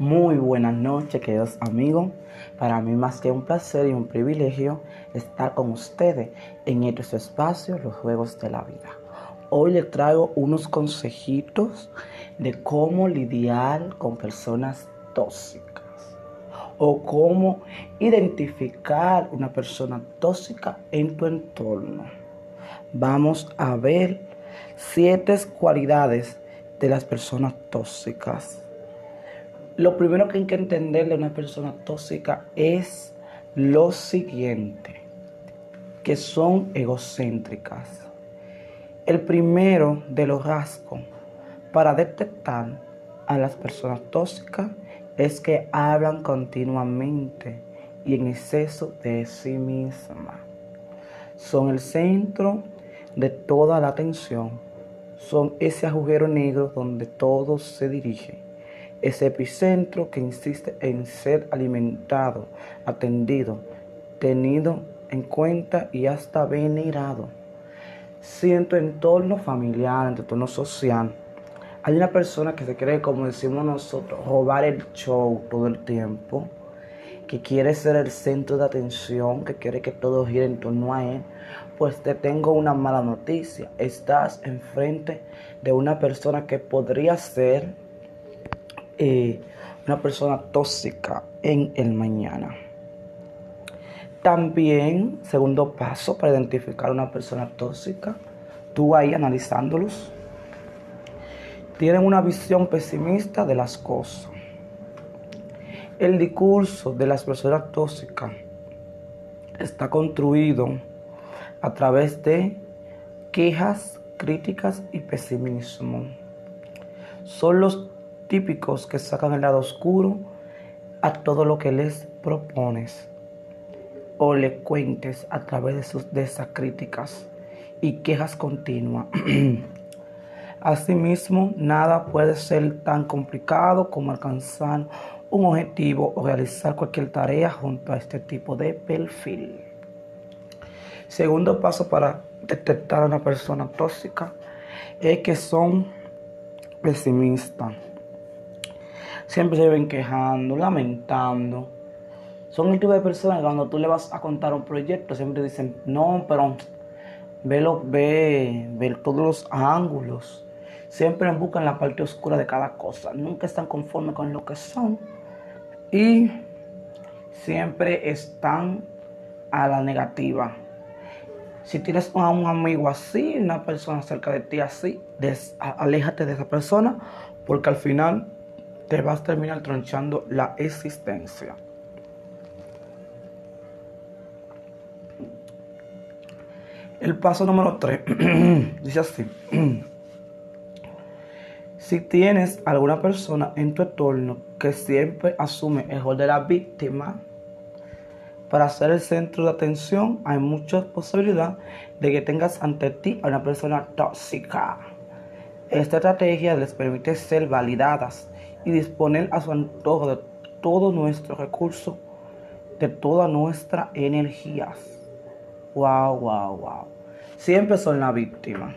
Muy buenas noches, queridos amigos. Para mí más que un placer y un privilegio estar con ustedes en este espacio, los juegos de la vida. Hoy les traigo unos consejitos de cómo lidiar con personas tóxicas o cómo identificar una persona tóxica en tu entorno. Vamos a ver siete cualidades de las personas tóxicas. Lo primero que hay que entender de una persona tóxica es lo siguiente, que son egocéntricas. El primero de los rasgos para detectar a las personas tóxicas es que hablan continuamente y en exceso de sí mismas. Son el centro de toda la atención. Son ese agujero negro donde todo se dirige ese epicentro que insiste en ser alimentado, atendido, tenido en cuenta y hasta venerado. Si en tu entorno familiar, en tu entorno social, hay una persona que se quiere, como decimos nosotros, robar el show todo el tiempo, que quiere ser el centro de atención, que quiere que todo gire en torno a él, pues te tengo una mala noticia. Estás enfrente de una persona que podría ser eh, una persona tóxica en el mañana. También, segundo paso para identificar una persona tóxica, tú ahí analizándolos, tienen una visión pesimista de las cosas. El discurso de las personas tóxicas está construido a través de quejas, críticas y pesimismo. Son los típicos que sacan el lado oscuro a todo lo que les propones o le cuentes a través de, sus, de esas críticas y quejas continuas. Asimismo, nada puede ser tan complicado como alcanzar un objetivo o realizar cualquier tarea junto a este tipo de perfil. Segundo paso para detectar a una persona tóxica es que son pesimistas siempre se ven quejando, lamentando. Son el tipo de personas que cuando tú le vas a contar un proyecto siempre dicen, no, pero ve, ve, ve todos los ángulos. Siempre buscan la parte oscura de cada cosa. Nunca están conformes con lo que son. Y siempre están a la negativa. Si tienes a un amigo así, una persona cerca de ti así, aléjate de esa persona porque al final te vas a terminar tronchando la existencia. El paso número 3 dice así. si tienes alguna persona en tu entorno que siempre asume el rol de la víctima, para ser el centro de atención hay muchas posibilidades de que tengas ante ti a una persona tóxica. Esta estrategia les permite ser validadas y disponer a su antojo de todo nuestro recurso, de toda nuestra energía. Wow, wow, wow. Siempre son la víctima.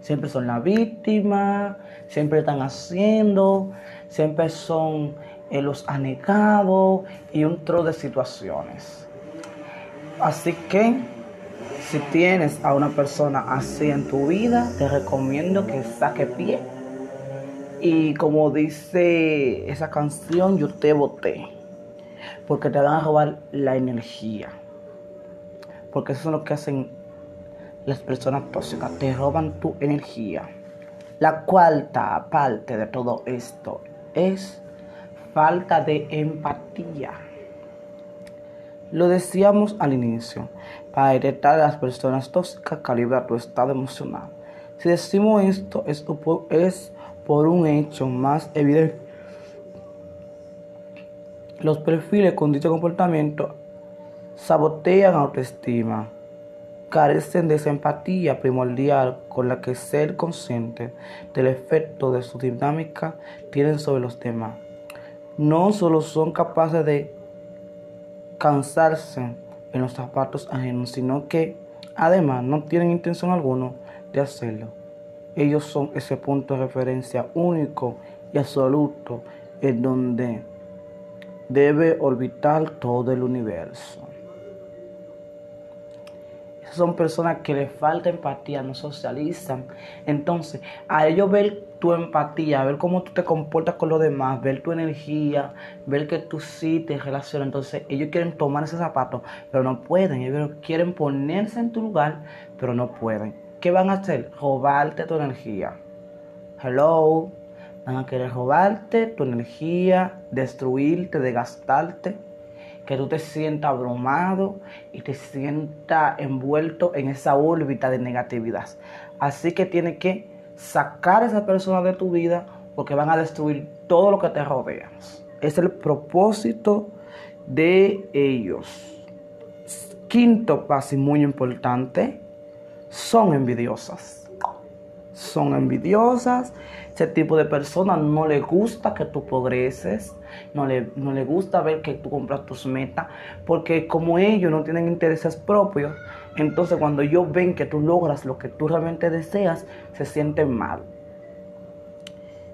Siempre son la víctima, siempre están haciendo, siempre son eh, los anegados y un tro de situaciones. Así que si tienes a una persona así en tu vida, te recomiendo que saque pie y como dice esa canción, yo te voté. Porque te van a robar la energía. Porque eso es lo que hacen las personas tóxicas. Te roban tu energía. La cuarta parte de todo esto es falta de empatía. Lo decíamos al inicio. Para detectar a las personas tóxicas, calibra tu estado emocional. Si decimos esto, esto es por un hecho más evidente. Los perfiles con dicho comportamiento sabotean autoestima, carecen de esa empatía primordial con la que ser consciente del efecto de su dinámica tienen sobre los demás. No solo son capaces de cansarse en los zapatos ajenos, sino que además no tienen intención alguna de hacerlo. Ellos son ese punto de referencia único y absoluto en donde debe orbitar todo el universo. Esas son personas que les falta empatía, no socializan. Entonces, a ellos ver tu empatía, ver cómo tú te comportas con los demás, ver tu energía, ver que tú sí te relacionas. Entonces, ellos quieren tomar ese zapato, pero no pueden. Ellos quieren ponerse en tu lugar, pero no pueden. ¿Qué van a hacer? Robarte tu energía. Hello. Van a querer robarte tu energía, destruirte, desgastarte, que tú te sientas abrumado y te sientas envuelto en esa órbita de negatividad. Así que tienes que sacar a esa persona de tu vida porque van a destruir todo lo que te rodea. Es el propósito de ellos. Quinto paso y muy importante, son envidiosas. Son envidiosas ese tipo de personas no le gusta que tú progreses, no le, no le gusta ver que tú compras tus metas, porque como ellos no tienen intereses propios, entonces cuando ellos ven que tú logras lo que tú realmente deseas, se sienten mal.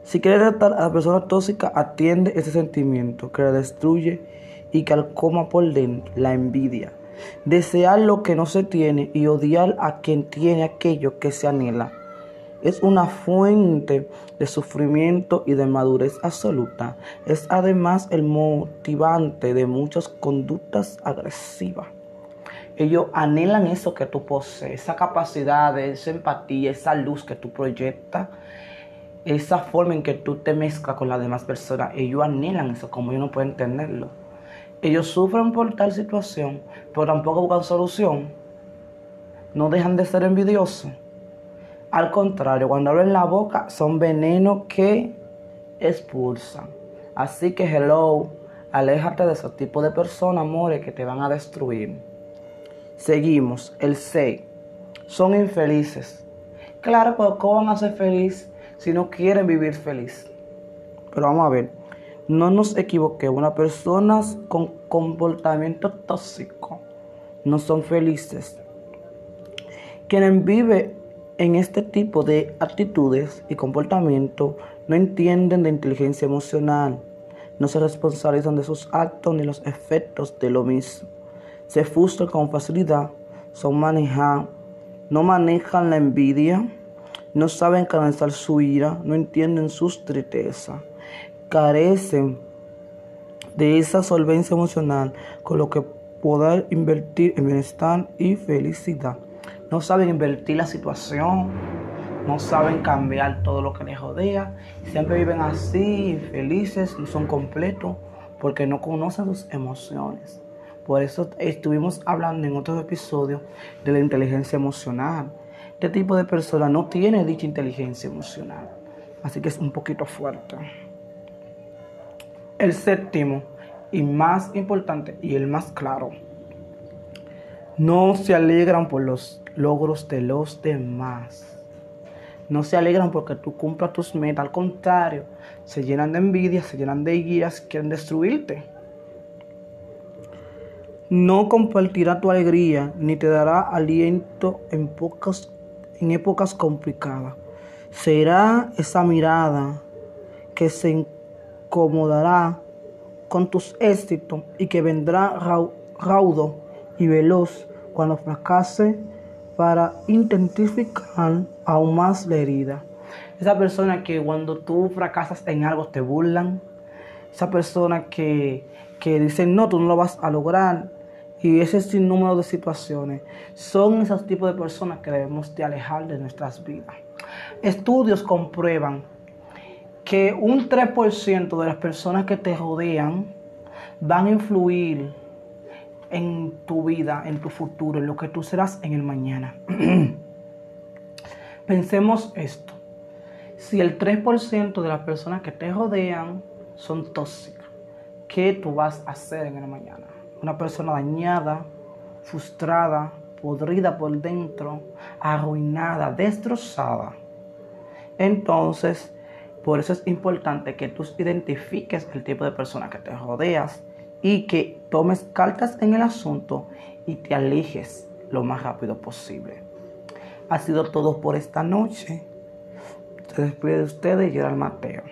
Si quieres tratar a la persona tóxica, atiende ese sentimiento que la destruye y que al coma por dentro la envidia. Desear lo que no se tiene y odiar a quien tiene aquello que se anhela es una fuente de sufrimiento y de madurez absoluta. Es además el motivante de muchas conductas agresivas. Ellos anhelan eso que tú posees, esa capacidad, esa empatía, esa luz que tú proyectas, esa forma en que tú te mezclas con las demás personas. Ellos anhelan eso, como yo no puedo entenderlo. Ellos sufren por tal situación, pero tampoco buscan solución. No dejan de ser envidiosos al contrario, cuando abren la boca son venenos que expulsan. Así que, hello, aléjate de ese tipo de personas, amores, que te van a destruir. Seguimos, el 6. Son infelices. Claro, pero ¿cómo van a ser felices si no quieren vivir feliz? Pero vamos a ver, no nos equivoquemos, Una personas con comportamiento tóxico no son felices. Quienes viven en este tipo de actitudes y comportamiento no entienden de inteligencia emocional, no se responsabilizan de sus actos ni los efectos de lo mismo. Se frustran con facilidad, son manejados, no manejan la envidia, no saben canalizar su ira, no entienden sus tristezas, carecen de esa solvencia emocional con lo que poder invertir en bienestar y felicidad no saben invertir la situación, no saben cambiar todo lo que les rodea, siempre viven así, infelices, no son completos, porque no conocen sus emociones. Por eso estuvimos hablando en otros episodios de la inteligencia emocional. Este tipo de persona no tiene dicha inteligencia emocional, así que es un poquito fuerte. El séptimo y más importante y el más claro, no se alegran por los logros de los demás. No se alegran porque tú cumplas tus metas, al contrario, se llenan de envidia, se llenan de guías, quieren destruirte. No compartirá tu alegría ni te dará aliento en, pocas, en épocas complicadas. Será esa mirada que se incomodará con tus éxitos y que vendrá raudo y veloz cuando fracase para intensificar aún más la herida. Esa persona que cuando tú fracasas en algo te burlan. Esa persona que, que dice, no, tú no lo vas a lograr. Y ese sinnúmero de situaciones son esos tipos de personas que debemos de alejar de nuestras vidas. Estudios comprueban que un 3% de las personas que te rodean van a influir en tu vida, en tu futuro, en lo que tú serás en el mañana. Pensemos esto. Si el 3% de las personas que te rodean son tóxicas, ¿qué tú vas a hacer en el mañana? Una persona dañada, frustrada, podrida por dentro, arruinada, destrozada. Entonces, por eso es importante que tú identifiques el tipo de persona que te rodeas y que tomes cartas en el asunto y te alejes lo más rápido posible. Ha sido todo por esta noche. Se despide de ustedes, Gerald Mateo.